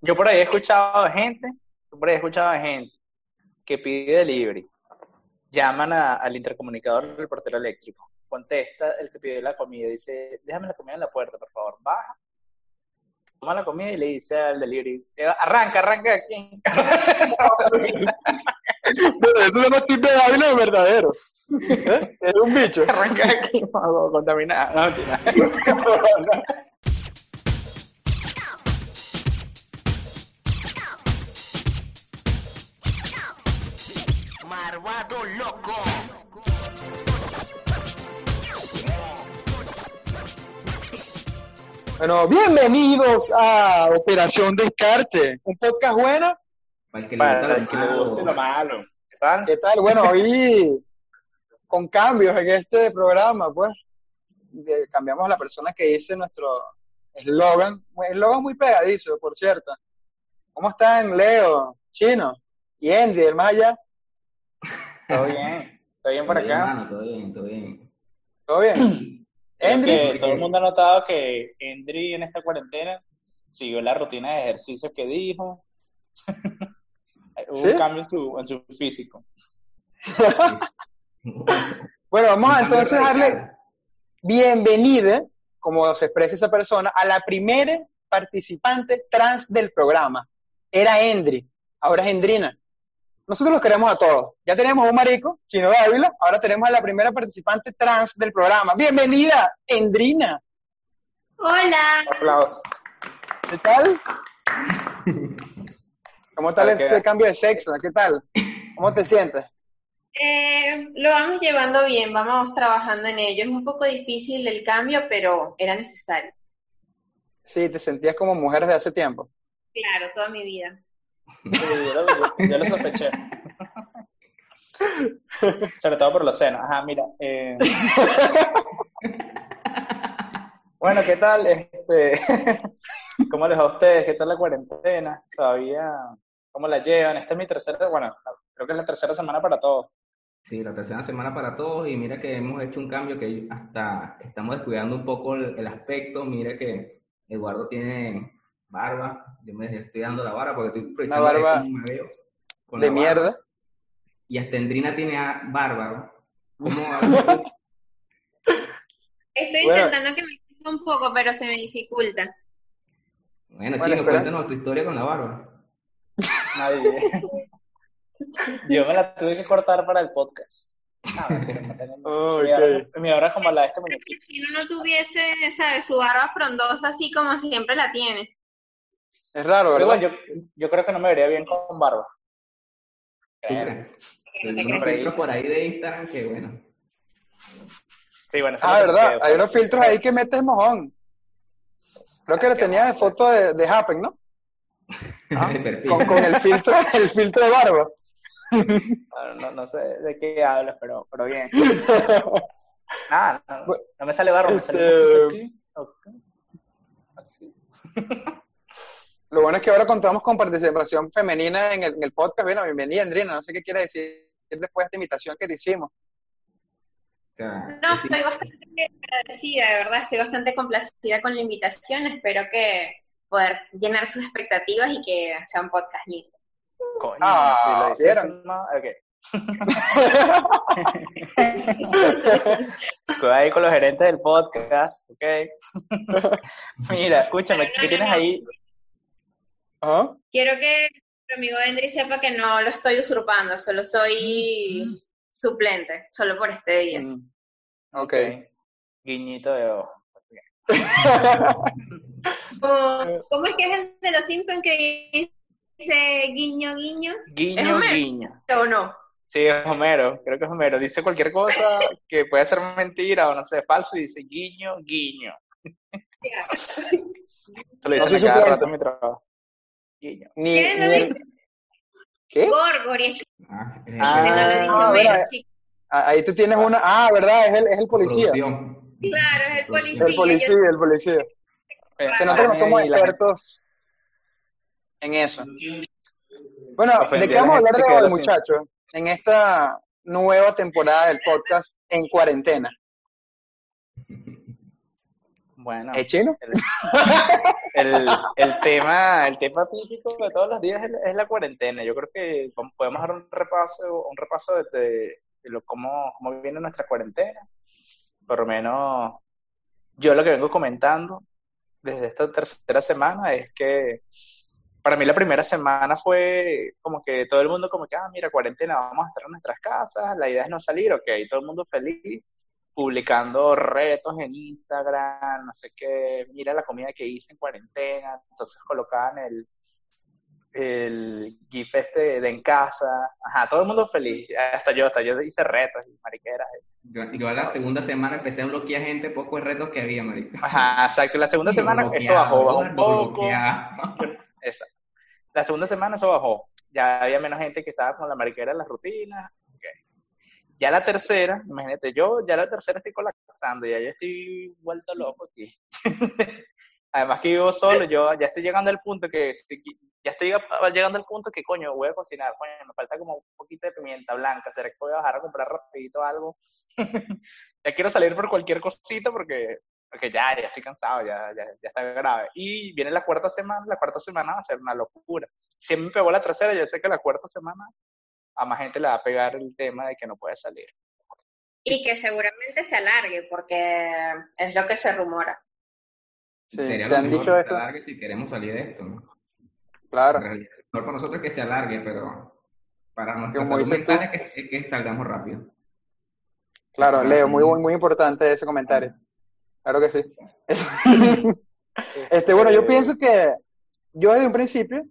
Yo por ahí he escuchado gente, yo por ahí he escuchado gente que pide delivery. Llaman a- al intercomunicador del portero eléctrico. Contesta el que pide la comida. Dice, déjame la comida en la puerta, por favor. Baja. Toma la comida y le dice al delivery, "Eh, arranca, arranca aquí. Bueno, eso son los tipos de Ávila verdaderos. ¿Eh? Es un bicho. arranca aquí, contaminada. No, loco. Bueno, bienvenidos a Operación Descarte, un podcast bueno. Para que le gusta Para lo el que le malo. guste lo malo. ¿Qué tal? ¿Qué tal? Bueno, hoy con cambios en este programa, pues, de- cambiamos a la persona que dice nuestro eslogan, eslogan muy pegadizo, por cierto. ¿Cómo están, Leo, Chino y Henry, el más allá? Todo bien. Todo bien por acá. mano, todo bien, todo bien. ¿Todo bien? Que todo el mundo ha notado que Endry en esta cuarentena siguió la rutina de ejercicio que dijo. Hubo ¿Sí? un cambio en su, en su físico. bueno, vamos a entonces darle bienvenida, como se expresa esa persona, a la primera participante trans del programa. Era Endry, ahora es Endrina. Nosotros los queremos a todos. Ya tenemos un marico, Chino Dávila, ahora tenemos a la primera participante trans del programa. Bienvenida, Endrina. Hola, Aplausos. ¿Qué tal? ¿Cómo tal este cambio de sexo? ¿Qué tal? ¿Cómo te sientes? Eh, lo vamos llevando bien, vamos trabajando en ello. Es un poco difícil el cambio, pero era necesario. Sí, te sentías como mujer de hace tiempo. Claro, toda mi vida. Sí, yo, lo, yo- yo lo sospeché. Sobre todo por los senos. Ajá, mira. eh. Bueno, ¿qué tal? Este, ¿Cómo les va a ustedes? ¿Qué tal la cuarentena? ¿Todavía cómo la llevan? Esta es mi tercera, bueno, creo que es la tercera semana para todos. Sí, la tercera semana para todos y mira que hemos hecho un cambio que hasta estamos descuidando un poco el, el aspecto. Mira que Eduardo tiene barba, yo me estoy dando la barba porque estoy aprovechando Una barba de me veo con De la barba. mierda. Y hasta Endrina tiene a- barba. Estoy Bueno. intentando que me quede un poco, pero se me dificulta. Bueno, Bueno, Chino, espera. cuéntanos tu historia con la barba. Nadie. Yo me la tuve que cortar para el podcast. Ah, Oh, mi, ok. barba, mi barba es como la de este muñequito. Si uno no tuviese, ¿sabes? Su barba frondosa así como siempre la tiene. Es raro, Pero ¿verdad? yo, yo creo que no me vería bien con barba. Hay filtros por ahí de Instagram que bueno. Sí, bueno. Ah, ¿verdad? Hay unos filtros ahí que metes mojón. Creo que lo Qué tenía de foto de, de Happen, ¿no? Ah, de perfil. Con, con el filtro, el filtro de barba. No, no, no sé de qué hablas, pero, pero bien. Nada, no, me sale barro, me sale este- poquito aquí. Lo bueno es que ahora contamos con participación femenina en el, en el podcast. Bueno, bienvenida, Andrina. No sé qué quieres decir después de esta invitación que te hicimos. No, es- estoy bastante agradecida, de verdad, estoy bastante complacida con la invitación. Espero que poder llenar sus expectativas y que sea un podcast lindo. Coño, Ah, si lo no, ok. Cuidado ahí con los gerentes del podcast, ok. Mira, escúchame, no, ¿qué no, tienes no. ahí? Ajá. Quiero que nuestro amigo Endry sepa que no lo estoy usurpando, solo soy suplente, solo por este día. Mm, Ok. Guiñito de ojo. ¿Cómo, cómo es que es el de los Simpsons que dice guiño, guiño? ¿Es Guiño, Homero? guiño. ¿O no? Sí, es Homero, creo que es Homero. Dice cualquier cosa que puede ser mentira o no sé, falso y dice guiño, guiño. Eso lo No dicen a cada rato en mi trabajo. Ni, ¿Quién lo ni el- dice? ¿Qué? Ah, es Ah, no lo dice Ah, Homero. mira. Ah, Ahí tú tienes una. Ah, ¿verdad? Es el, es el policía. producción. Claro, es el policía. El policía, el policía. Se nota que no somos expertos en eso. Bueno, ¿de qué vamos a hablar de hoy, los muchachos? En esta nueva temporada del podcast en cuarentena. Bueno, ¿Es chino? el, el tema, el tema típico de todos los días es, es la cuarentena. Yo creo que podemos dar un repaso, un repaso de, de- de lo, cómo, cómo viene nuestra cuarentena. Por lo menos, yo lo que vengo comentando desde esta tercera semana es que para mí la primera semana fue como que todo el mundo como que, ah, mira, cuarentena, vamos a estar en nuestras casas, la idea es no salir, ok, todo el mundo feliz, publicando retos en Instagram, no sé qué, mira la comida que hice en cuarentena, entonces colocaban el, el GIF este de en casa, ajá, todo el mundo feliz, hasta yo, hasta yo hice retos y mariqueras. Yo, yo a la segunda semana empecé a bloquear gente, pocos retos que había, marica. Ajá, exacto, la segunda semana eso bajó, bajó un poco. Exacto. La segunda semana eso bajó. Ya había menos gente que estaba con la mariquera en las rutinas. Ya la tercera, imagínate, yo ya la tercera estoy colapsando, ya yo estoy vuelto loco aquí. Además que vivo solo, yo ya estoy llegando al punto que, ya estoy llegando al punto que, coño, voy a cocinar, coño, me falta como un poquito de pimienta blanca, ¿será que voy a bajar a comprar rapidito algo? ya quiero salir por cualquier cosita porque, porque ya, ya estoy cansado, ya, ya, ya está grave. Y viene la cuarta semana, la cuarta semana va a ser una locura. Si a mí me pegó la tercera, yo sé que la cuarta semana a más gente le va a pegar el tema de que no puede salir. Y que seguramente se alargue, porque es lo que se rumora. Sí, Sería se han dicho que eso. se alargue si queremos salir de esto, ¿no? Claro. Mejor para nosotros es que se alargue, pero para nuestra salud mental es que, salgamos rápido. Claro, Leo, muy, muy importante ese comentario. Claro que sí. Este, bueno, yo pienso que yo desde un principio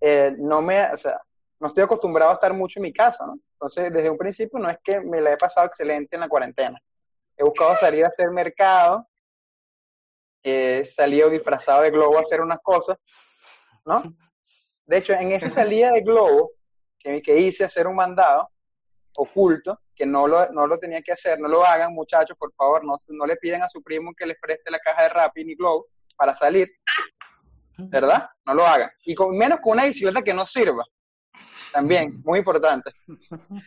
eh, no me, o sea, no estoy acostumbrado a estar mucho en mi casa, ¿no? Entonces, desde un principio no es que me la he pasado excelente en la cuarentena. He buscado salir a hacer mercado, he salido disfrazado de globo a hacer unas cosas, ¿no? De hecho, en esa salida de globo que, que hice hacer un mandado oculto, que no lo, no lo tenía que hacer, no lo hagan, muchachos, por favor, no, no le piden a su primo que les preste la caja de Rappi ni Globo para salir, ¿verdad? No lo hagan. Y con, menos con una bicicleta que no sirva. También, muy importante.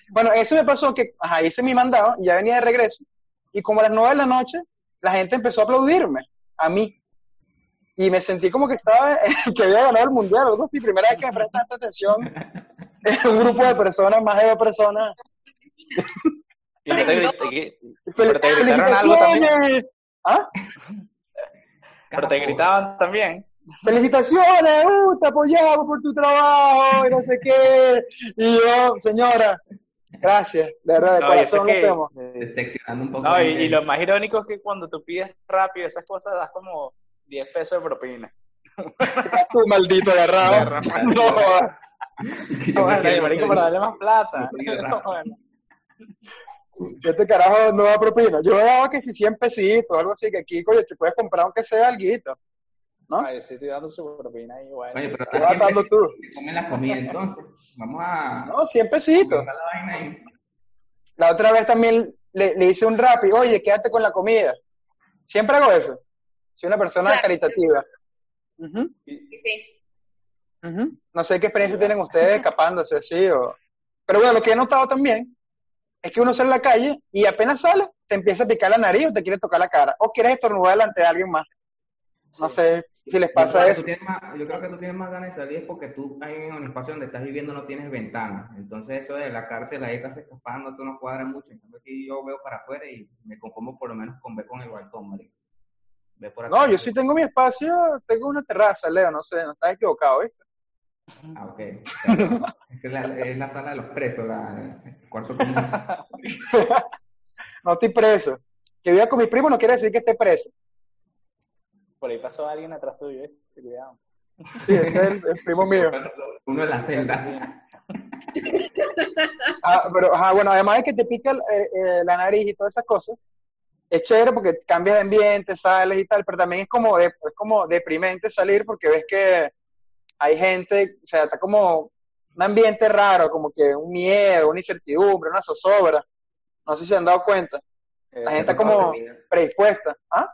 Bueno, eso me pasó que, ajá, hice mi mandado y ya venía de regreso. Y como a las nueve de la noche, la gente empezó a aplaudirme, a mí. Y me sentí como que estaba, que había ganado el mundial, algo así. Primera vez que me presta tanta atención en un grupo de personas, más de dos personas. Y te Pero te gritaron algo. ¿Ah? pero te gritaban también. ¡Felicitaciones! ¡Uh, te apoyamos por tu trabajo! Y no sé qué. Y yo, señora, gracias. De verdad, de No, corazón lo hacemos. Un poco. No, y, y lo más irónico es que cuando tú pides rápido esas cosas das como 10 pesos de propina. Tú, maldito agarrado. Agarra, No, No, bueno, marico, para darle más plata. Este carajo no da propina. Yo he dado que si 100 pesitos, algo así, que aquí, coño, te puedes comprar aunque sea alguito. ¿No? Ay, sí, estoy dando su propina ahí, bueno. Oye, pero Te está vas dando tú. se come la comida, entonces. Vamos a. No, 100 pesitos. la vaina ahí. La otra vez también le, le hice un rap y, oye, quédate con la comida. Siempre hago eso. Soy una persona Claro. caritativa. Sí, sí. ujú. No sé qué experiencia tienen ustedes escapándose así o... Pero bueno, lo que he notado también es que uno sale a la calle y apenas sale, te empieza a picar la nariz o te quiere tocar la cara. O quieres estornudar delante de alguien más. No Sí. sé si les pasa eso. más, yo creo que tú tienes más ganas de salir porque tú ahí en el espacio donde estás viviendo no tienes ventana. Entonces eso de la cárcel ahí estás escapando, eso no cuadra mucho. En cambio aquí yo veo para afuera y me conformo por lo menos con ver con el balcón, marico. Ve por acá. No, yo sí tengo mi espacio, tengo una terraza, Leo, no sé, no estás equivocado, ¿viste? Ah, ok. Es, la, es la sala de los presos, la, el cuarto común. No estoy preso. Que viva con mi primo no quiere decir que esté preso. Por ahí pasó alguien atrás tuyo, ¿eh? Cuidado. Sí, ese es el, el primo mío. Uno en la celda. Ah, pero, ajá, bueno, además de que te pica el- eh, eh, la nariz y todas esas cosas, es chévere porque cambias de ambiente, sales y tal, pero también es como, de- es como deprimente salir porque ves que hay gente, o sea, está como un ambiente raro, como que un miedo, una incertidumbre, una zozobra. No sé si se han dado cuenta. La gente está como predispuesta. ¿Ah?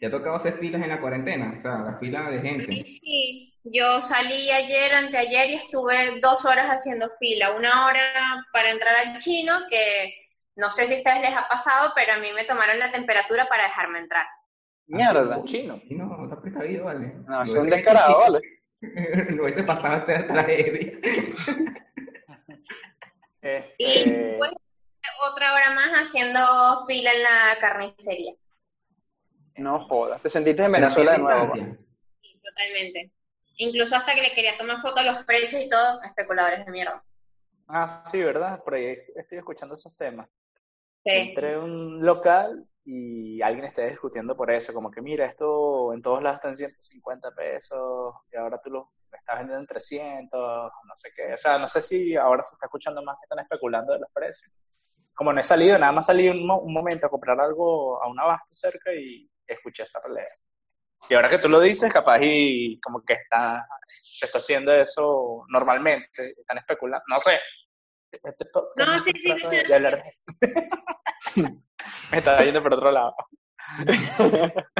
¿Te ha tocado hacer filas en la cuarentena? O sea, la fila de gente. Sí, sí. Yo salí ayer, anteayer y estuve dos horas haciendo fila. Una hora para entrar al chino, que no sé si a ustedes les ha pasado, pero a mí me tomaron la temperatura para dejarme entrar. Mierda. Chino. Y no, está precavido, vale. No, Lo es un hubiese- descarado, ¿vale? Lo hubiese pasado esta tragedia. Y Este, después otra hora más haciendo fila en la carnicería. No jodas. Te sentiste en Venezuela de nuevo. Sí, totalmente. Incluso hasta que le quería tomar fotos a los precios y todo, especuladores de mierda. ah, sí, ¿verdad? Por ahí estoy escuchando esos temas. Sí. Entré a un local y alguien está discutiendo por eso, como que mira, esto en todos lados está en 150 pesos y ahora tú lo estás vendiendo en 300, no sé qué. O sea, no sé si ahora se está escuchando más que están especulando de los precios. Como no he salido, nada más salí un, mo- un momento a comprar algo a un abasto cerca y escuché esa pelea. Y ahora que tú lo dices, capaz y como que está, se está haciendo eso normalmente, están especulando, no sé. Este No, sí, sí, sí, de- sí. de hablar de eso. Me estaba yendo por otro lado.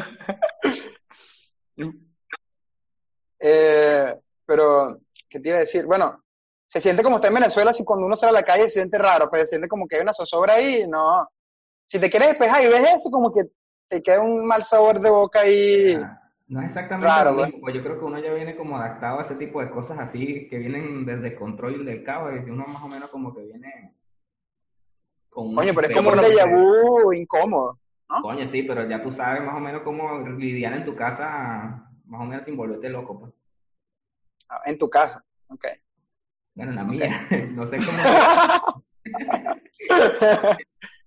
Eh, pero, ¿qué te iba a decir? Bueno, se siente como está en Venezuela, si cuando uno sale a la calle se siente raro, pues se siente como que hay una zozobra ahí, no. Si te quieres despejar y ves eso, como que te queda un mal sabor de boca ahí. Ah, No es exactamente lo pues. mismo, pues yo creo que uno ya viene como adaptado a ese tipo de cosas así, que vienen del descontrol y del caos, y que uno más o menos como que viene con un Coño, pero es como un déjà vu incómodo. Coño, sí, pero ya tú sabes más o menos cómo lidiar en tu casa, más o menos sin volverte loco, pues. Ah, En tu casa. Ok. Bueno, en la mía, no sé cómo...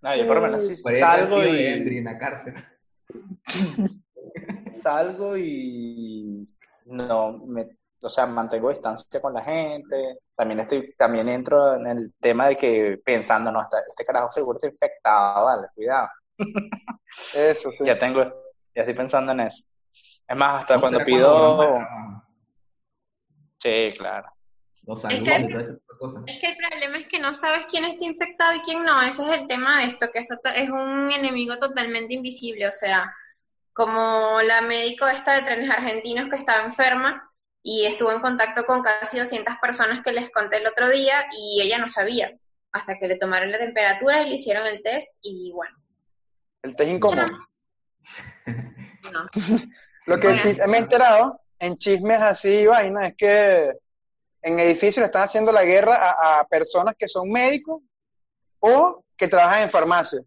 No, yo por lo menos sí salgo y Endry en la cárcel. salgo y no me, o sea, mantengo distancia con la gente. También estoy, también entro en el tema de que pensando, no, esta- este carajo seguro está infectado, vale, cuidado. Eso, sí. Ya tengo, ya estoy pensando en eso. Es más, hasta ¿Cómo cuando pido, sí, claro. Es que- y cosas. Es el problema es que no sabes quién está infectado y quién no. Ese es el tema de esto, que esto es un enemigo totalmente invisible. O sea, como la médico esta de trenes argentinos que estaba enferma y estuvo en contacto con casi 200 personas que les conté el otro día y ella no sabía. Hasta que le tomaron la temperatura y le hicieron el test y bueno, El test incómodo. no. Lo que Bueno, sí me he enterado en chismes así y vaina es que en edificios le están haciendo la guerra a, a personas que son médicos o que trabajan en farmacia.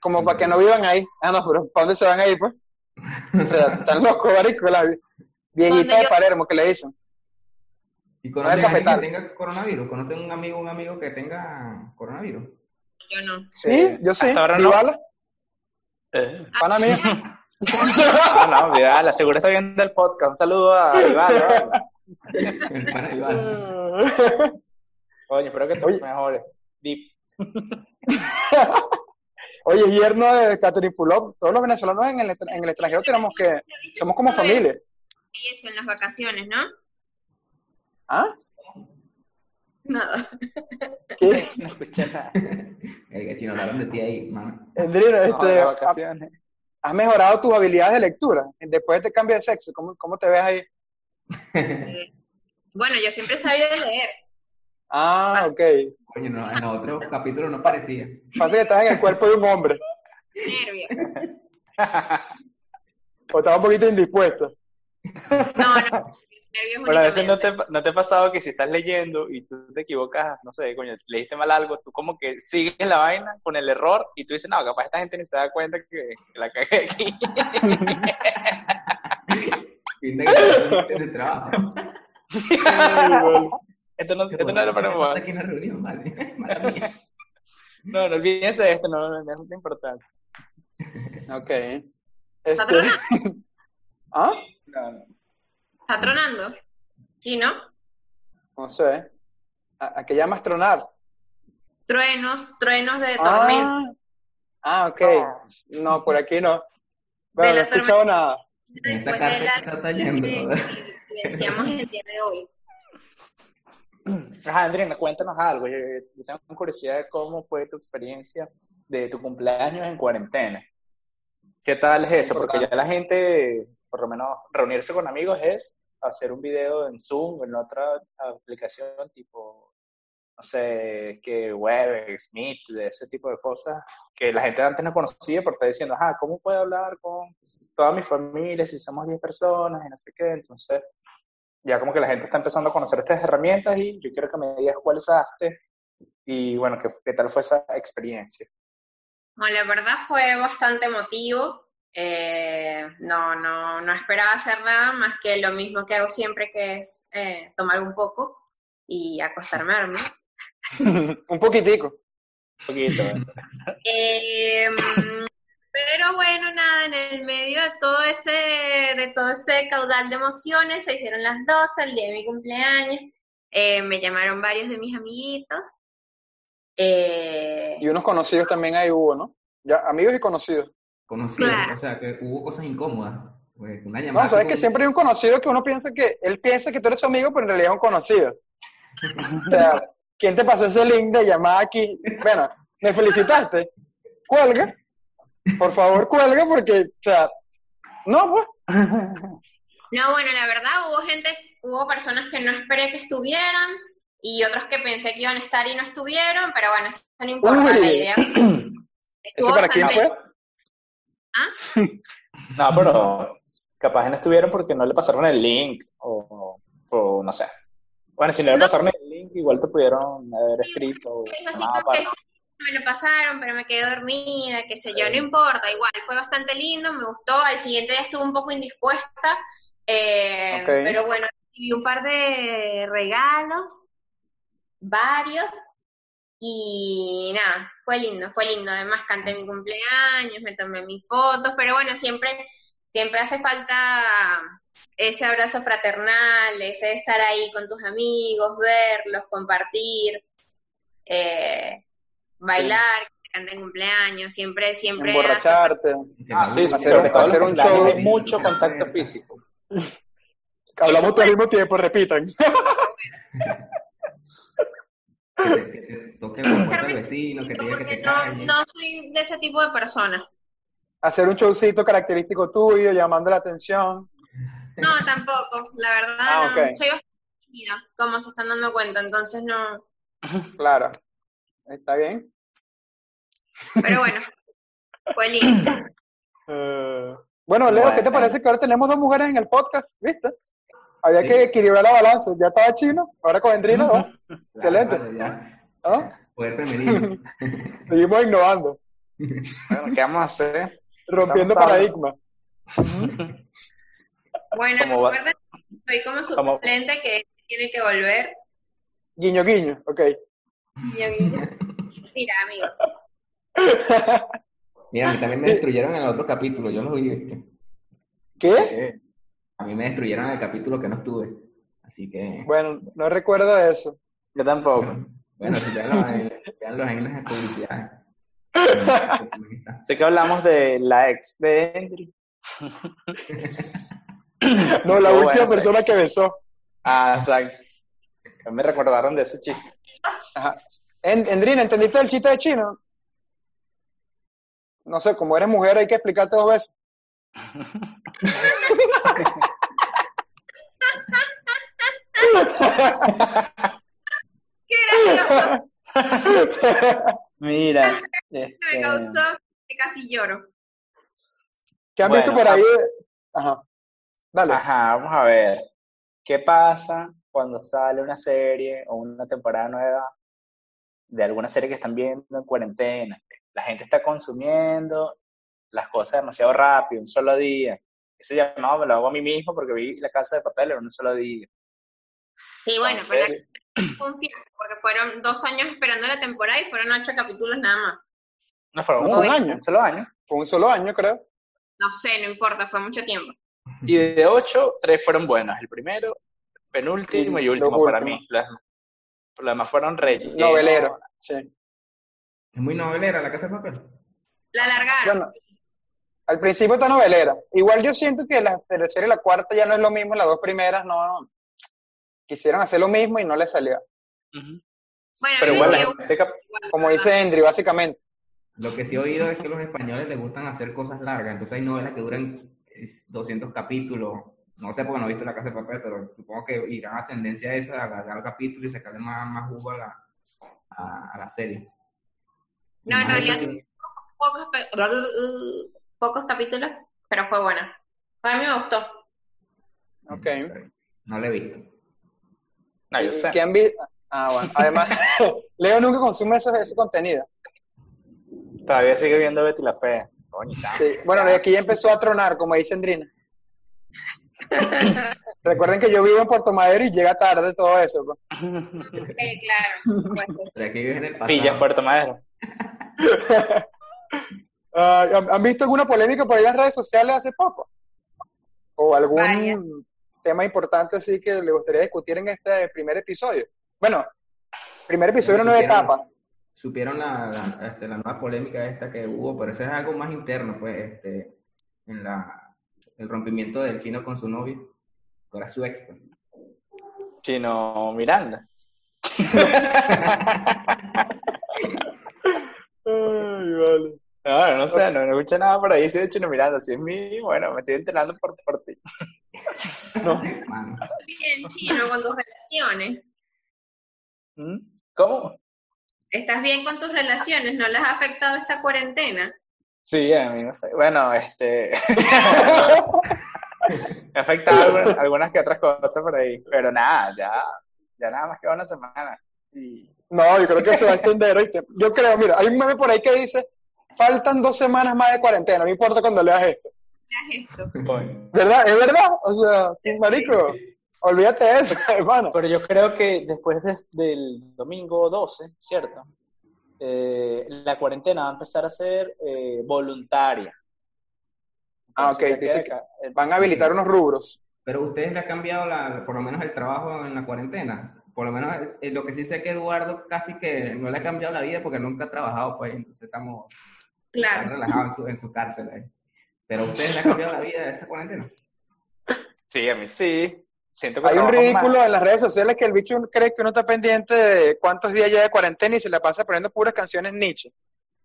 Como para que no vivan ahí. Ah, no, pero ¿para dónde se van a ir, pues? O sea, están locos, marico, la viejita de yo- Palermo que le dicen. ¿Y conocen el a que cafetal. tenga coronavirus? ¿Conocen un amigo, un amigo que tenga coronavirus? Yo no. Sí, yo sí. Hasta ahora no. Dybala, Eh. pana mío. Ah, no, Vidal, la seguro está viendo el podcast. Un saludo a Iván. El pana Iván. Oye, espero que te mejores. Deep. Oye, yerno de Catherine Fulop, todos los venezolanos en el, en el extranjero tenemos que, somos como familia. Y eso en las vacaciones, ¿no? ¿Ah? Nada. ¿Qué? No escuché nada. El que chino hablaron de ti ahí, mano. Endrino, No, este, vacaciones. ¿has mejorado tus habilidades de lectura después de este cambio de sexo? ¿Cómo, cómo te ves ahí? Eh, Bueno, yo siempre he sabido leer. Ah, ok. Coño, no, en otros capítulos no parecía. Pasa que estás en el cuerpo de un hombre, Nervio. o estás un poquito indispuesto. No, no. Pero a veces no te, no te ha pasado que si estás leyendo y tú te equivocas, no sé, coño, leíste mal algo, tú como que sigues la vaina con el error y tú dices, no, capaz esta gente ni se da cuenta que, que la cagué aquí. Pinta que el trabajo. esto no, esto no lo mover. aquí en la reunión, vale. Mala mía. No, no olvídense de esto, no, no, no es muy importante. Ok. ¿Está Este, tronando? ¿Ah? No, no. ¿Está tronando? Sí, ¿no? No sé. ¿A, a qué llamas tronar? Truenos, truenos de tormenta. Ah, ah, ok. No, por aquí no. Bueno, no he escuchado nada. En esa Después cárcel de la que vivenciamos el día de hoy. Ajá, Andrina, cuéntanos algo. Yo, yo tengo curiosidad de cómo fue tu experiencia de tu cumpleaños en cuarentena. ¿Qué tal es eso? Porque ya la gente, por lo menos reunirse con amigos es hacer un video en Zoom o en otra aplicación tipo, no sé, que Webex, Meet, de ese tipo de cosas, que la gente antes no conocía, porque está diciendo, ah, ¿cómo puedo hablar con toda mi familia si somos 10 personas y no sé qué? Entonces, ya como que la gente está empezando a conocer estas herramientas y yo quiero que me digas cuál usaste y bueno, qué, qué tal fue esa experiencia. Bueno, la verdad fue bastante emotivo. Eh, no, no, no esperaba hacer nada más que lo mismo que hago siempre, que es eh, tomar un poco y acostarme a dormir. Un poquitico. Un poquito. ¿eh? Pero bueno, nada, en el medio de todo ese, de todo ese caudal de emociones, se hicieron las 12, el día de mi cumpleaños. Eh, me llamaron varios de mis amiguitos. Eh, Y unos conocidos también ahí hubo, ¿no? Ya, amigos y conocidos. Conocido, Claro. o sea, que hubo cosas incómodas. Pues, una llamada. No, sabes que tipo- siempre hay un conocido que uno piensa que, él piensa que tú eres su amigo, pero en realidad es un conocido. O sea, ¿quién te pasó ese link de llamada aquí? Bueno, ¿me felicitaste? Cuelga. Por favor, cuelga porque, o sea, no, pues. No, bueno, la verdad hubo gente, hubo personas que no esperé que estuvieran y otros que pensé que iban a estar y no estuvieron, pero bueno, eso no importa, Uy. la idea. ¿Eso para quién fue? No, pero capaz no estuvieron porque no le pasaron el link o, o no sé. Bueno, si no le No. pasaron el link, igual te pudieron haber escrito. o Es así me lo pasaron, pero me quedé dormida, qué sé yo, no importa, igual, fue bastante lindo, me gustó, al siguiente día estuve un poco indispuesta, eh, pero bueno, recibí un par de regalos, varios, y nada, fue lindo, fue lindo, además canté mi cumpleaños, me tomé mis fotos, pero bueno, siempre, siempre hace falta ese abrazo fraternal, ese estar ahí con tus amigos, verlos, compartir, eh, bailar, que canten cumpleaños, siempre, siempre Emborracharte. Ah, no sí, hacer en un show. mucho contacto físico. Hablamos todo al mismo tiempo, repitan. Que te, que te toque la puerta del vecino, que te diga que porque te no, calles. no soy de ese tipo de persona. Hacer un showcito característico tuyo, llamando la atención. No, tampoco, la verdad, Ah, no, soy bastante tímida, como se están dando cuenta, entonces no, Claro. Está bien. pero bueno, fue lindo. Eh, bueno, Leo, ¿qué te parece que ahora tenemos dos mujeres en el podcast? ¿Viste? Había Sí. que equilibrar la balanza. Ya estaba chino, ahora con Endrino, ¿no? Claro, excelente. vale, ya. ¿no? Poder femenino. Seguimos innovando, Bueno, ¿qué vamos a hacer? rompiendo Estamos paradigmas. Bueno, recuerden, soy como su ¿Cómo? suplente que tiene que volver. Guiño, guiño, ok. Guiño, guiño. Mira, amigo. Mira, a mí también me destruyeron en el otro capítulo, yo lo vi. ¿viste? ¿Qué? A mí me destruyeron en el capítulo que no estuve. Así que, Bueno, no recuerdo eso. Yo tampoco. bueno, si veanlo en, veanlo en las publicidades. Sé que hablamos de la ex de Endry. No, la Qué última bueno, sí. persona que besó. Ah, exacto. Me recordaron de ese chiste. Ajá. En- Endrina, ¿entendiste el chiste de chino? No sé, como eres mujer hay que explicarte dos veces. Qué gracioso, Mira. me este, causó que casi lloro. ¿Qué han Bueno, visto por ahí? Ajá. Dale. Ajá, vamos a ver. ¿Qué pasa cuando sale una serie o una temporada nueva de alguna serie que están viendo en cuarentena? La gente está consumiendo las cosas demasiado rápido, un solo día. Ese llamado me lo hago a mí mismo porque vi La Casa de Papel en un solo día. Sí, bueno, ¿En pero serio? fue un tiempo, porque fueron dos años esperando la temporada y fueron ocho capítulos nada más. No fueron un, un año. un solo año. Fue un solo año, creo. No sé, no importa, fue mucho tiempo. Y de ocho, tres fueron buenos. El primero, penúltimo y, Y último para último. mí. Los demás fueron rellenos. Novelero. Sí. Es muy novelera la casa de papel. La alargaron. Bueno, al principio está novelera. Igual yo siento que la tercera y la cuarta ya no es lo mismo, las dos primeras no. Quisieron hacer lo mismo y no les salió. Ujú. bueno, Pero me igual, gente Como dice. Endry, básicamente. Lo que sí he oído es que los españoles les gustan hacer cosas largas. Entonces hay novelas que duran eh, 200 capítulos. No sé porque no he visto la casa de papel, pero supongo que irán a tendencia a esa, a alargar el capítulo y sacarle más, más jugo a la, a, a la serie. No, en realidad eso que- pocos, pocos capítulos, pero fue buena. A mí me gustó. Ok. No lo he visto. No, yo ¿Y sé. quién vi- Ah, bueno. Además, Leo nunca consume ese, ese contenido. Todavía sigue viendo Betty la Fea. Coño, chamo. Sí. Bueno, de aquí ya empezó a tronar, como dice Andrina. Recuerden que yo vivo en Puerto Madero y llega tarde todo eso. Eh, claro. pues, Pero aquí vives en el pasado. Pillas Puerto Madero. Ah, ¿han- ¿Han visto alguna polémica por ahí en las redes sociales hace poco? ¿O algún Varias. tema importante así que le gustaría discutir en este primer episodio? Bueno, primer episodio de una nueva Supieron- etapa. Supieron la, la, este, la nueva polémica esta que hubo, pero eso es algo más interno, pues, este, en la, el rompimiento del chino con su novio, que era su ex. pues. Chino Miranda. Ay, vale. No, no sé, no, no escuché nada por ahí. Si de Chino Miranda, si es mi, bueno, me estoy enterando por, por ti. Mano. bien chino con tus relaciones. ¿Mm? ¿Cómo? ¿Estás bien con tus relaciones? ¿No les ha afectado esta cuarentena? Sí, a mí no sé. Bueno, este. me ha afectado algunas, algunas que otras cosas por ahí. Pero nada, ya, ya nada más que una semana. Y No, yo creo que se va a extender, ¿oíste? Yo creo, mira, hay un meme por ahí que dice, faltan dos semanas más de cuarentena, no importa cuando leas esto. Haz esto. ¿Verdad? ¿Es verdad? O sea, marico, olvídate de eso, hermano. Pero yo creo que después de- del domingo 12, ¿cierto? Eh, la cuarentena va a empezar a ser eh, voluntaria. Ah, ok, dice acá. Eh, Van a habilitar unos rubros. Pero ustedes le ha cambiado la, por lo menos el trabajo en la cuarentena. Por lo menos eh, lo que sí sé es que Eduardo casi que no le ha cambiado la vida porque nunca ha trabajado, pues, entonces estamos Claro. relajados en su, en su cárcel. ahí. Pero ustedes le ha cambiado la vida esa cuarentena. Sí, a mí sí. Siento que Hay un ridículo más. en las redes sociales que el bicho cree que uno está pendiente de cuántos días ya de cuarentena y se la pasa poniendo puras canciones Nietzsche.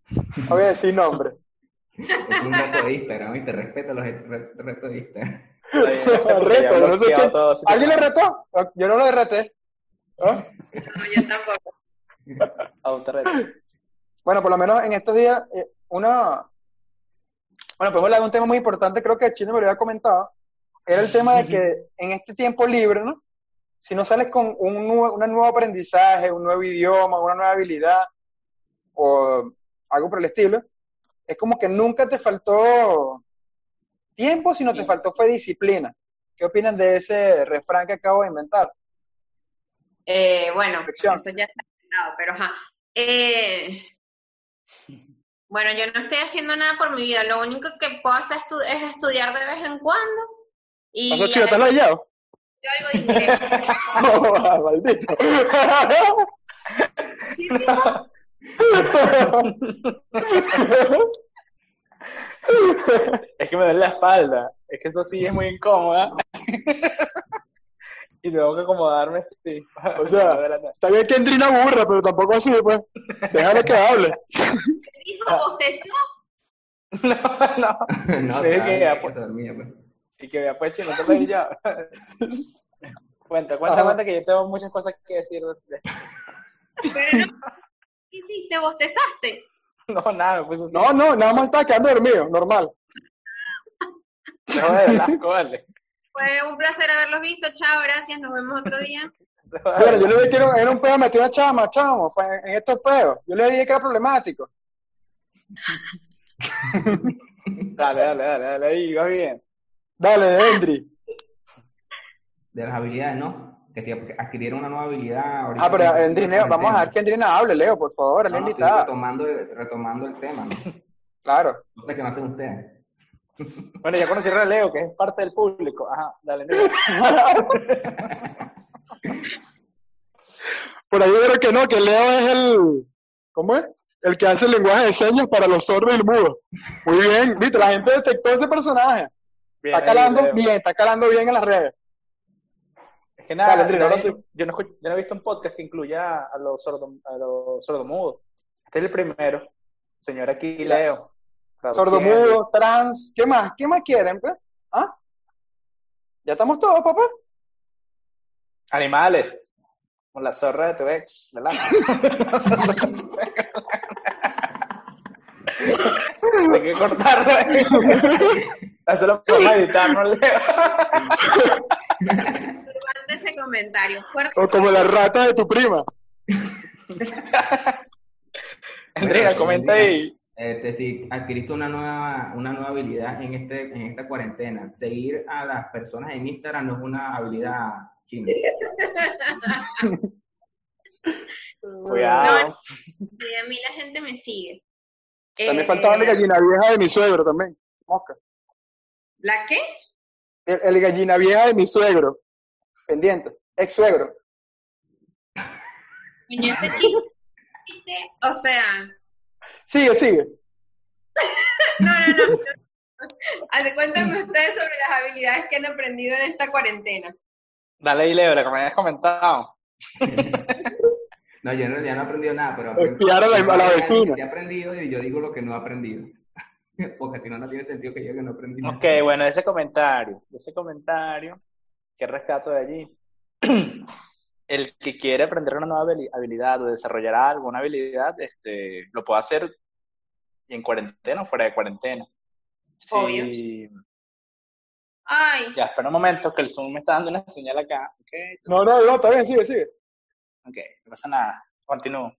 No voy a decir nombre. Es un reto de Instagram y te respeto los re- retos de Instagram. Está bien, no sé, porque ya Reto, no sé ¿Alguien le retó? Yo no lo reté. ¿Ah? No, yo tampoco. Autorreto. Bueno, por lo menos en estos días, eh, una... Bueno, podemos hablar de un tema muy importante, creo que Chino me lo había comentado, era el tema de que en este tiempo libre, ¿no? Si no sales con un, nuevo, un nuevo aprendizaje, un nuevo idioma, una nueva habilidad o algo por el estilo, es como que nunca te faltó tiempo, sino te faltó fue disciplina. ¿Qué opinan de ese refrán que acabo de inventar? Eh, bueno, Perfección. eso ya está explicado, pero ajá. Eh, bueno, yo no estoy haciendo nada por mi vida. Lo único que puedo hacer es estudiar de vez en cuando. Y ¿Pasó chido? ¿Te lo has hallado? algo de inglés. Oh, maldito. Es que me duele la espalda. Es que esto sí es muy incómoda. y tengo que acomodarme así. O sea, Está bien que Andrina aburra, pero tampoco así, pues. Déjale que hable. Hijo, bostezó. no, no. no, Sí, estaba que bien, ya, Y que me y te lo he ya. cuenta, cuenta, cuenta que yo tengo muchas cosas que decir. de- Pero no. ¿Qué hiciste? ¿Bostezaste? No, nada, pues así. No, no, nada más estaba quedando dormido, normal. No, de Velasco, vale. Fue un placer haberlos visto. Chao, gracias. Nos vemos otro día. Bueno, yo le dije que era, era un pedo metido a chama, chamo, pues, en estos pedos. Yo le dije que era problemático. Dale, dale, dale, dale, ahí, vas bien. Dale, Endri. De las habilidades, ¿no? Que si adquirieron una nueva habilidad. ahorita Ah, pero Endri, vamos a dejar cuarentena. que Endrina hable, Leo, por favor, No, no, retomando, retomando el tema, ¿no? Claro. No sé qué no hacen ustedes. Bueno, ya conocieron a Leo, que es parte del público. Ajá, dale, dale. Por ahí yo creo que no, que Leo es el. ¿Cómo es? El que hace el lenguaje de señas para los sordos y el mudo. Muy bien, viste, la gente detectó ese personaje. Bien, Está calando bien, está calando bien en las redes. Es que nada, Dale, yo, no, escu- yo no he visto un podcast que incluya a los, sordo, a los sordomudos. Este es el primero. Señor aquí, Leo. Traduciendo. Sordomudo, trans, ¿qué más? ¿Qué más quieren, pues? ¿Ah? ¿Ya estamos todos, papá? Animales. Con la zorra de tu ex, ¿verdad? Hay que cortarlo. Eso lo podemos editar, ¿no, Leo? Ese comentario. Fuerte. O como la rata de tu prima. Andrea, comenta ahí. Este, si adquiriste una nueva, una nueva habilidad en, este, en esta cuarentena, seguir a las personas en Instagram no es una habilidad china. Cuidado. Y a mí la gente me sigue. También Eh, faltaba el gallina vieja de mi suegro también. Mosca. ¿La qué? El, el gallina vieja de mi suegro. Pendiente. Ex suegro. Este chiste, O sea, Sigue, sigue. no, no, no. Cuéntame ustedes sobre las habilidades que han aprendido en esta cuarentena. Dale que me habías comentado. No, yo en realidad no he aprendido nada, pero aprendí- a la- a la vecina. He aprendido y yo digo lo que no he aprendido. Porque si no, no tiene sentido que yo que no aprendí nada. Ok, bueno, ese comentario, ese comentario, ¿qué rescato de allí? El que quiere aprender una nueva habili- habilidad o desarrollar alguna habilidad, este, lo puede hacer en cuarentena o fuera de cuarentena. Obvio. Sí. Ay, Ya, espera un momento, que el Zoom me está dando una señal acá. Ok, No, no, no, está bien, sigue, sigue. ok, no pasa nada. Continúo.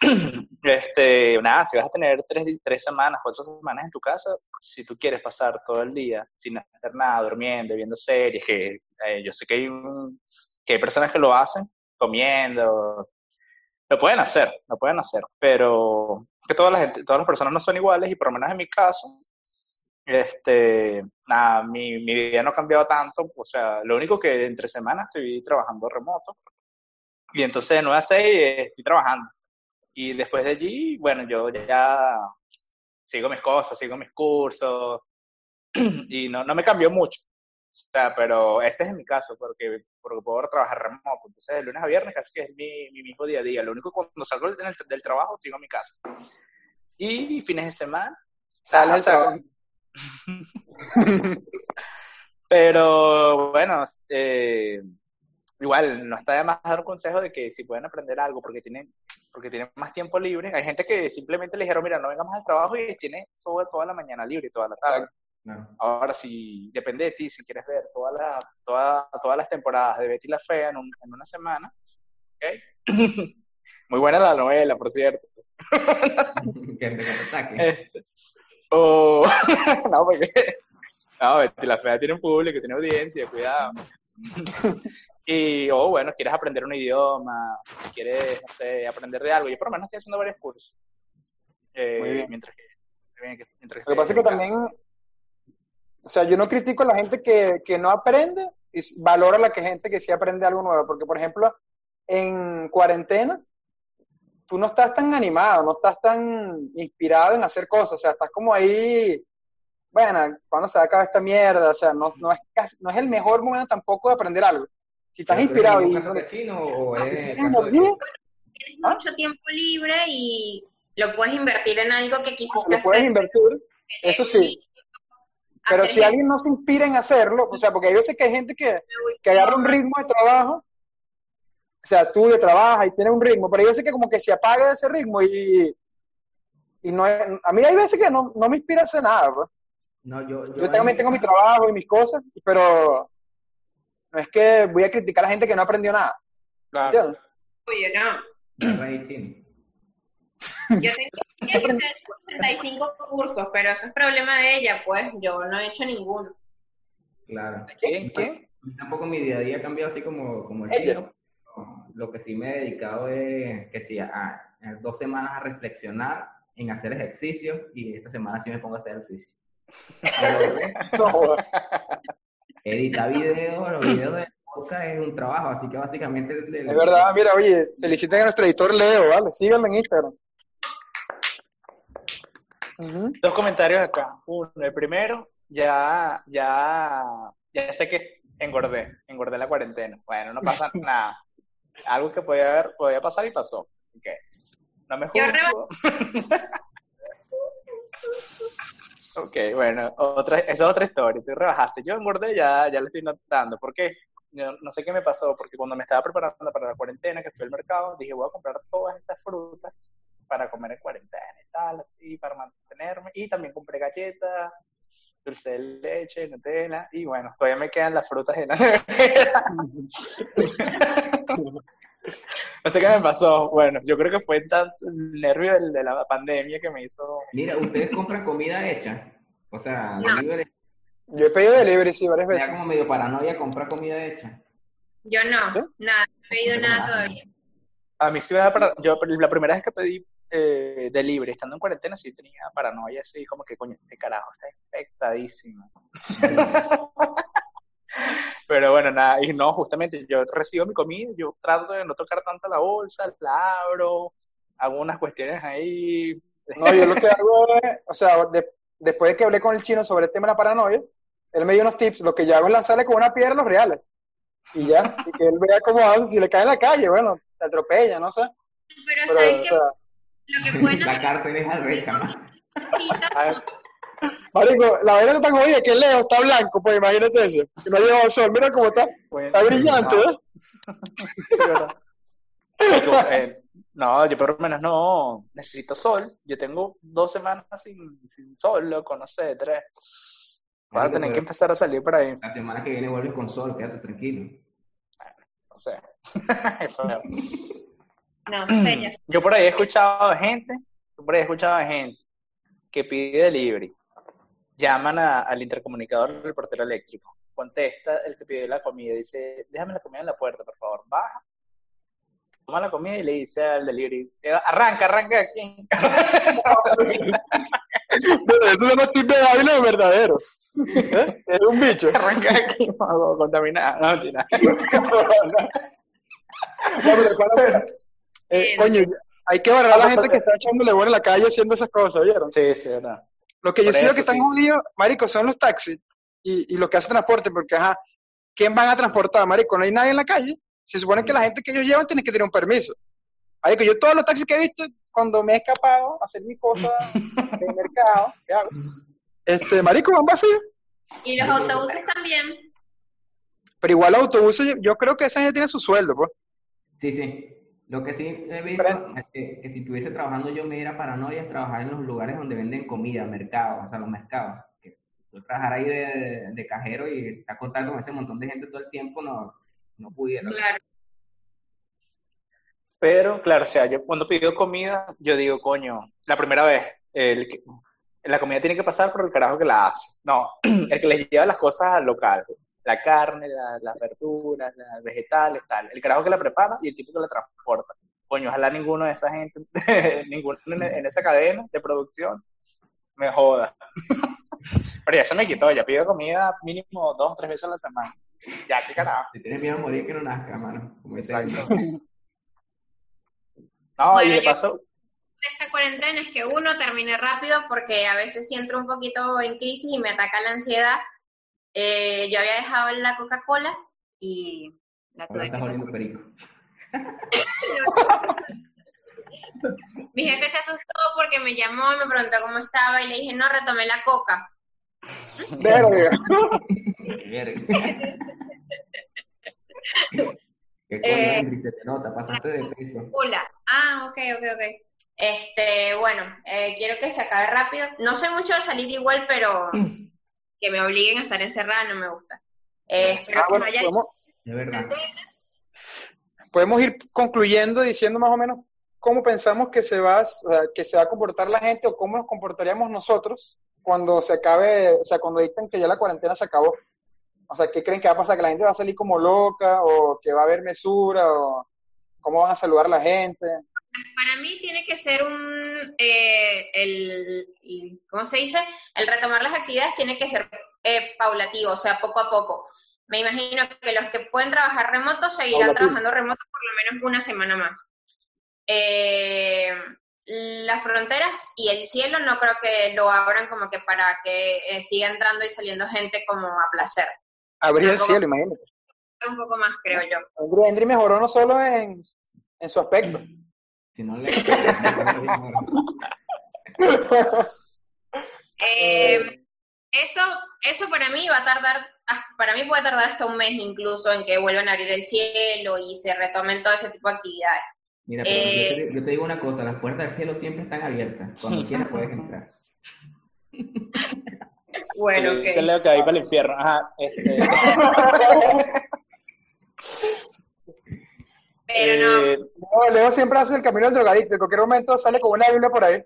Este, nada, si vas a tener tres, tres semanas, cuatro semanas en tu casa, si tú quieres pasar todo el día sin hacer nada, durmiendo, viendo series, que eh, yo sé que hay, un- que hay personas que lo hacen, comiendo, lo pueden hacer, lo pueden hacer, pero que toda la gente, todas las personas no son iguales y por lo menos en mi caso, este, nada, mi, mi vida no ha cambiado tanto, o sea, lo único que entre semanas estoy trabajando remoto y entonces de 9 a 6 eh, estoy trabajando. Y después de allí, bueno, yo ya sigo mis cosas, sigo mis cursos y no, no me cambió mucho. O sea, pero ese es mi caso, porque, porque puedo trabajar remoto. Entonces, de lunes a viernes casi que es mi, mi mismo día a día. Lo único que cuando salgo del, del trabajo, sigo en mi casa. Y fines de semana, Sale el o sea, trabajo. pero bueno, eh, igual no está de más dar un consejo de que si pueden aprender algo porque tienen porque tienen más tiempo libre. Hay gente que simplemente le dijeron, mira, no venga más al trabajo y tiene toda, toda la mañana libre y toda la tarde. No. Ahora, si depende de ti, si quieres ver toda la, toda, todas las temporadas de Betty la Fea en, un- en una semana. Muy buena la novela, por cierto. que te ataque. Este, o, no, porque, no, Betty la Fea tiene un público, tiene audiencia, cuidado. Y, o bueno, quieres aprender un idioma, quieres, no sé, aprender de algo. Yo por lo menos estoy haciendo varios cursos. Eh, Muy bien. Mientras que, mientras que Lo que pasa es que también, o sea, yo no critico a la gente que, que no aprende y valoro a la que gente que sí aprende algo nuevo, porque por ejemplo, en cuarentena, tú no estás tan animado, no estás tan inspirado en hacer cosas, o sea, estás como ahí, bueno, ¿cuándo se acaba esta mierda? O sea, no, no, es, no es el mejor momento tampoco de aprender algo. Si estás ¿Pero inspirado ¿Es y... o es tienes ¿Ah? mucho tiempo libre y lo puedes invertir en algo que quisiste lo puedes hacer. invertir, eso sí. Pero Hacer si alguien no se inspira en hacerlo, o sea, porque hay veces que hay gente que, que agarra un ritmo de trabajo, o sea, estudia, trabaja y tiene un ritmo, pero hay veces que como que se apaga de ese ritmo y, y no a mí hay veces que no, no me inspira a hacer nada, pues. No, yo, yo, Yo también tengo mi trabajo y mis cosas, pero no es que voy a criticar a la gente que no aprendió nada. Claro. ¿entiendes? Oye, no. Yo tengo que hacer 65 cursos, pero eso es problema de ella, pues yo no he hecho ninguno. Claro. ¿Quién? ¿Quién? Tampoco mi día a día ha cambiado así como, como el chino. Lo que sí me he dedicado es que sí, a, a dos semanas a reflexionar en hacer ejercicio y esta semana sí me pongo a hacer ejercicio. No. Editar videos, los videos de podcast es un trabajo, así que básicamente... el- el- es verdad, mira, oye, feliciten a nuestro editor Leo, ¿vale? Síganlo en Instagram. Dos comentarios acá. Uno, el primero, ya, ya, ya sé que engordé, engordé en la cuarentena. Bueno, no pasa nada. Algo que podía haber, podía pasar y pasó. Ok. No me juzgo. ok, bueno, otra, esa es otra historia. Tú rebajaste. Yo engordé, ya, ya le estoy notando. ¿Por qué? yo no sé qué me pasó, porque cuando me estaba preparando para la cuarentena, que fui al mercado, dije, voy a comprar todas estas frutas para comer en cuarentena y tal, así, para mantenerme. Y también compré galletas, dulce de leche, Nutella, y bueno, todavía me quedan las frutas en la nevera. No sé qué me pasó. Bueno, yo creo que fue tanto el nervio de la pandemia que me hizo. Mira, ¿ustedes compran comida hecha? O sea, No. delivery, Yo he pedido delivery, sí, varias veces. da como medio paranoia comprar comida hecha. Yo no, ¿Sí? nada, no he pedido nada todavía. A mí sí me da para. Yo, la primera vez que pedí eh, delivery, estando en cuarentena, sí tenía paranoia, así como que, coño, este carajo está infectadísimo. Pero bueno, nada, y no, justamente yo recibo mi comida, yo trato de no tocar tanto la bolsa, la abro, hago unas cuestiones ahí. No, yo lo que hago es, o sea, de- después de que hablé con el chino sobre el tema de la paranoia, él me dio unos tips. Lo que yo hago es lanzarle con una piedra los reales. Y ya, y que él vea cómo hace. Si le cae en la calle, bueno, te atropella, no sé. Pero, Pero, ¿saben o qué? sea, Lo que pueden La cárcel es arrecha, man. cita, a- Marico, la vaina está tan jodida que Leo está blanco, pues imagínate eso. Que no ha llevado sol, mira cómo está. Bueno, Está brillante, no, ¿eh? sí, ¿verdad? Digo, eh, no, yo por lo menos no necesito sol. Yo tengo dos semanas sin, sin sol, loco, no sé, tres. Voy a tener que empezar a salir por ahí. La semana que viene vuelves con sol, quédate tranquilo. No sé. No sé. Yo por ahí he escuchado de gente, yo por ahí he escuchado de gente que pide delivery. Llaman a- al intercomunicador del portero eléctrico. Contesta el que pide la comida. Dice, déjame la comida en la puerta, por favor. Baja. Toma la comida y le dice al delivery, arranca, arranca aquí. Bueno, esos son los tips de Dávila verdaderos. ¿Eh? Es un bicho. arranca aquí, mago, contaminada. No, mentira. No, pero eh, coño, hay que barrar a la gente que está echándole bueno en la calle haciendo esas cosas, ¿vieron? Sí, sí, verdad. Lo que yo eso, que están sí. jodidos, marico, son los taxis y, y los que hacen transporte, porque, ajá, ¿quién van a transportar, marico? No hay nadie en la calle. Se supone que la gente que ellos llevan tiene que tener un permiso. Marico, yo todos los taxis que he visto, cuando me he escapado a hacer mi cosa en el mercado, ¿qué hago? Este, marico, van vacíos. Y los autobuses también. Pero igual los autobuses, yo, yo creo que esa gente tiene su sueldo, pues. Sí, sí. Lo que sí he visto es que, que si estuviese trabajando yo me diera paranoia trabajar en los lugares donde venden comida, mercados, o sea, los mercados. Que tú trabajar ahí de, de cajero y estar contacto con ese montón de gente todo el tiempo, no, no pudiera. Claro. Pero, claro, o sea, yo cuando pido comida, yo digo, coño, la primera vez, el que- la comida tiene que pasar por el carajo que la hace. No, el que les lleva las cosas al local. La carne, la- las verduras, las vegetales, tal. El carajo que la prepara y el tipo que la transporta. Coño, ojalá ninguno de esa gente, ninguno en, en esa cadena de producción, me joda. Pero ya se me quitó, ya pido comida mínimo dos o tres veces a la semana. Ya, qué carajo. Si tienes miedo a morir, que no nazca, mano. Como Exacto. No, Bueno, y de paso, de esta cuarentena es que uno termine rápido porque a veces sí entro un poquito en crisis y me ataca la ansiedad. Eh, yo había dejado la Coca-Cola y la Ahora tuve estás que oliendo perico. Mi jefe se asustó porque me llamó y me preguntó cómo estaba y le dije, no, retomé la coca. Verga. Verga. ¿Qué coño, Eh, Henry? Se te nota, pasaste de peso. Hola. Ah, ok, ok, ok. Este, bueno, eh, quiero que se acabe rápido. No soy mucho de salir igual, pero que me obliguen a estar encerrada no me gusta. Eh, espero Ah, que bueno, no haya podemos, De verdad. podemos ir concluyendo diciendo más o menos cómo pensamos que se va, o sea, que se va a comportar la gente o cómo nos comportaríamos nosotros cuando se acabe, o sea, cuando dicten que ya la cuarentena se acabó. O sea, ¿qué creen que va a pasar? ¿Que la gente va a salir como loca o que va a haber mesura o cómo van a saludar a la gente? Para mí tiene que ser un, eh, el, el- ¿cómo se dice? El retomar las actividades tiene que ser eh, paulatativo, o sea, poco a poco. Me imagino que los que pueden trabajar remoto seguirán trabajando remoto por lo menos una semana más. Eh, las fronteras y el cielo no creo que lo abran como que para que eh, siga entrando y saliendo gente como a placer. Abrir el cielo, imagínate. Un poco más, creo yo. Andri mejoró no solo en, en su aspecto. Si no le. Eh, Eso, eso para mí va a tardar, ah, para mí puede tardar hasta un mes incluso en que vuelvan a abrir el cielo y se retomen todo ese tipo de actividades. Mira, pero Eh, yo, te, yo te digo una cosa, las puertas del cielo siempre están abiertas. Cuando quieras puedes entrar. Bueno, Eh, ok. Leo que va a ir para el infierno. Ajá, este, Pero no, eh, No, Leo siempre hace el camino del drogadicto. En cualquier momento sale con una Biblia por ahí.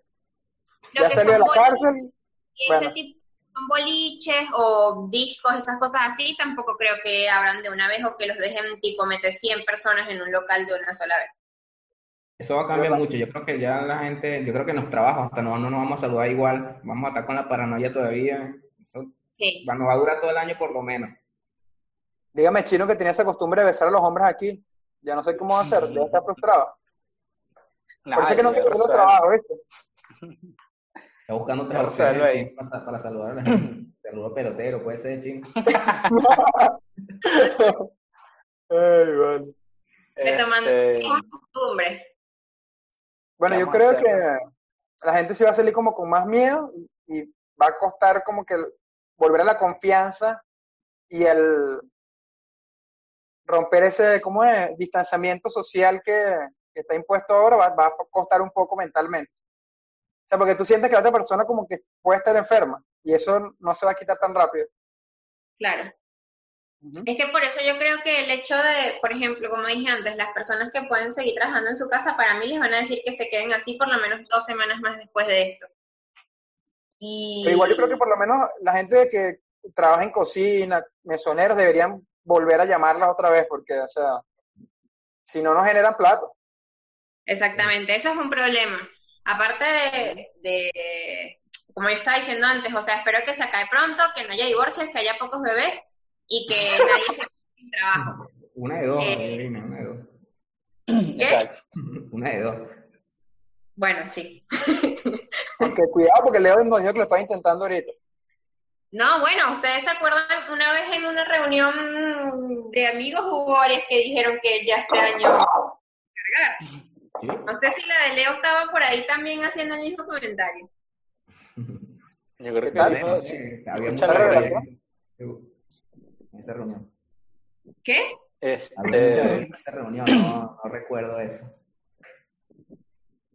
lo ya que salió de la cárcel. ese bueno. tipo son boliches o discos, esas cosas así, tampoco creo que abran de una vez o que los dejen tipo meter 100 personas en un local de una sola vez. Eso va a cambiar mucho. Yo creo que ya la gente, yo creo que en los trabajos hasta no, no nos vamos a saludar igual. Vamos a estar con la paranoia todavía. Eso Sí. va- nos va a durar todo el año por lo menos. Dígame, chino, que tenía esa costumbre de besar a los hombres aquí. Ya no sé cómo va a hacer. Debe estar frustrado. Por eso es que no se el sé. trabajo, ¿viste? Está buscando ahí. opciones para, para saludar a la gente. Saludo pelotero, puede ser, ching. Ay, bueno. Retomando Este, es costumbre. Bueno, ¿Qué yo creo que la gente sí va a salir como con más miedo y va a costar como que volver a la confianza y el romper ese, ¿cómo es? Distanciamiento social que, que está impuesto ahora va, va a costar un poco mentalmente. O sea, porque tú sientes que la otra persona como que puede estar enferma y eso no se va a quitar tan rápido. Claro. Es que por eso yo creo que el hecho de, por ejemplo, como dije antes, las personas que pueden seguir trabajando en su casa, para mí les van a decir que se queden así por lo menos dos semanas más después de esto. Y Pero igual yo creo que por lo menos la gente que trabaja en cocina, mesoneros, deberían volver a llamarlas otra vez porque, o sea, si no, no generan plato. Exactamente, eso es un problema. Aparte de, de, como yo estaba diciendo antes, o sea, espero que se acabe pronto, que no haya divorcios, que haya pocos bebés y que nadie se quede sin trabajo. Una de dos, Eh. Una de dos. ¿Qué? exacto. Una de dos. Bueno, sí. Aunque cuidado porque Leo nos dijo que lo estaba intentando ahorita. No, bueno, ustedes se acuerdan, una vez en una reunión de amigos varias que dijeron que ya este año cargar. No sé si la de Leo estaba por ahí también haciendo el mismo comentario. Yo creo ¿Qué que. Sí, había mucha revelación. en esa reunión. ¿Qué? Este, en esa reunión, no, no recuerdo eso.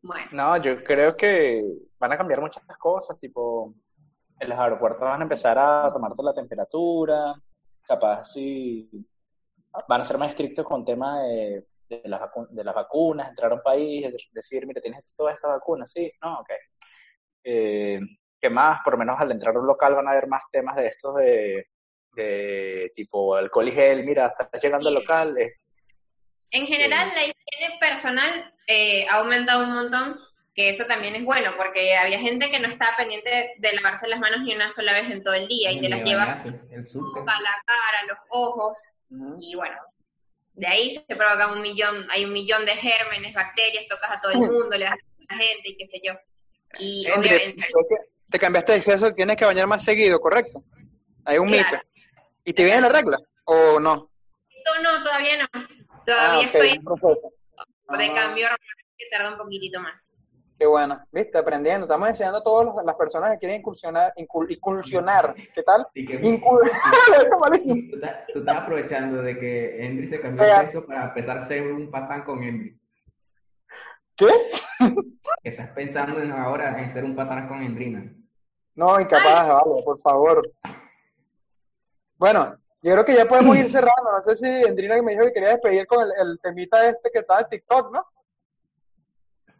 Bueno, no, yo creo que van a cambiar muchas cosas, tipo, en los aeropuertos van a empezar a tomarte la temperatura, capaz sí van a ser más estrictos con temas de, de las, de las vacunas, entrar a un país, de- decir, mira, tienes todas estas vacunas, sí, no, ok. Eh, ¿Qué más? Por lo menos al entrar a un local van a haber más temas de estos de, de tipo alcohol y gel, mira, estás llegando al local, eh, en general la higiene personal eh, ha aumentado un montón, que eso también es bueno, porque había gente que no estaba pendiente de, de lavarse las manos ni una sola vez en todo el día y te las lleva boca, la cara, los ojos, y bueno, de ahí se provoca un millón, hay un millón de gérmenes, bacterias, tocas a todo el mundo, le das a la gente y qué sé yo. Y Henry, obviamente, te cambiaste de sexo, tienes que bañar más seguido, ¿correcto? Hay un Claro. mito. ¿Y te viene la regla o no? no, no, todavía no. Todavía Ah, ok, estoy proceso. de Ah, cambio que tarda un poquitito más. Qué bueno, viste, aprendiendo. Estamos enseñando a todas las personas que quieren incursionar, incul- incursionar. ¿Qué tal? Que- Incur- malísimo. Tú estás, tú estás aprovechando de que Henry se cambió de sexo para empezar a ser un patán con Henry. ¿Qué? Estás pensando en ahora en ser un patán con Hendrina. No, incapaz, vale, por favor. Bueno, yo creo que ya podemos ir cerrando. No sé si Endrina que me dijo que quería despedir con el, el temita este que estaba en TikTok, ¿no?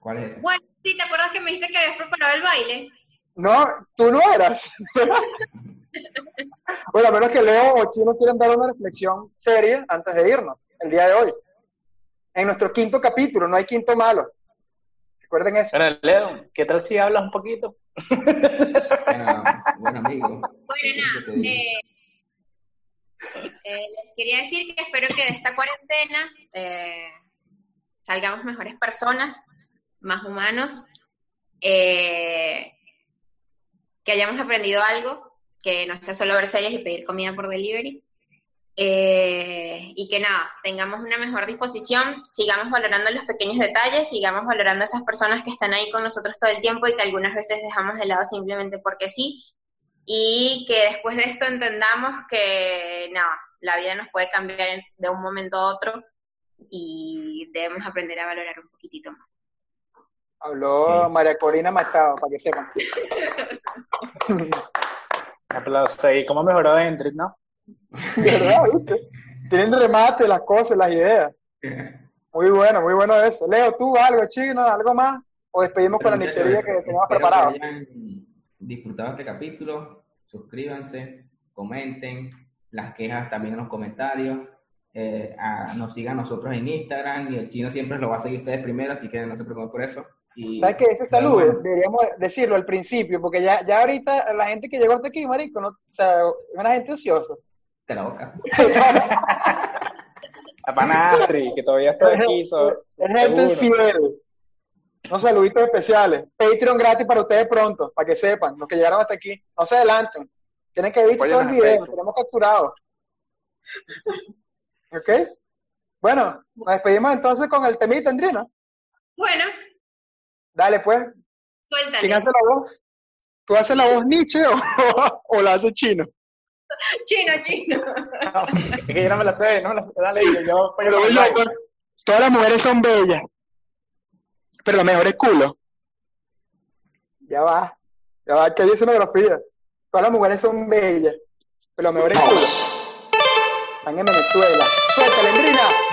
¿Cuál es? Bueno, sí, ¿te acuerdas que me dijiste que habías preparado el baile? No, tú no eras. bueno, a menos que Leo o Chino quieran dar una reflexión seria antes de irnos, el día de hoy. En nuestro quinto capítulo, no hay quinto malo. Recuerden eso. Bueno, Leo, ¿qué tal si hablas un poquito? Bueno, buen amigo. Bueno, nada, eh, eh, les quería decir que espero que de esta cuarentena eh, salgamos mejores personas, más humanos, eh, que hayamos aprendido algo, que no sea solo ver series y pedir comida por delivery, eh, y que nada, tengamos una mejor disposición, sigamos valorando los pequeños detalles, sigamos valorando esas personas que están ahí con nosotros todo el tiempo y que algunas veces dejamos de lado simplemente porque sí, y que después de esto entendamos que no, la vida nos puede cambiar de un momento a otro y debemos aprender a valorar un poquitito más. Habló Sí. María Corina Machado, para que sepan. Aplausos ahí. ¿Cómo mejoró Hendrik, no? ¿Verdad? ¿Viste? Tienen remate las cosas, las ideas. Muy bueno, muy bueno eso. Leo, tú algo, chino, algo más. O despedimos con la nichería que teníamos espero preparado. que hayan disfrutado este capítulo. Suscríbanse, comenten, las quejas también en los comentarios. Eh, a- nos sigan nosotros en Instagram y el chino siempre lo va a seguir ustedes primero, así que no se preocupen por eso. Y ¿Sabes qué? Ese saludo Bueno, deberíamos decirlo al principio, porque ya, ya ahorita la gente que llegó hasta aquí, marico, no, o sea, es una gente ociosa. te la boca. A Panastri, que todavía está aquí. so- Es gente fiel. Unos saluditos especiales. Patreon gratis para ustedes pronto, para que sepan, los que llegaron hasta aquí. No se adelanten. Tienen que ver todo el video, lo tenemos capturado. ¿Ok? Bueno, nos despedimos entonces con el temita, Andrina. Bueno, Dale, pues. suéltale. ¿Quién hace la voz? ¿Tú haces la voz Nietzsche o, o la hace Chino? Chino, chino. No, es que yo no me la sé, no me la sé. Dale, yo, yo Pero yo, pues, todas las mujeres son bellas. Pero lo mejor es culo. Ya va. Ya va, que hay escenografía. Todas las mujeres son bellas. Pero lo mejor es culo. Están en Venezuela. Suéltale, Andrina.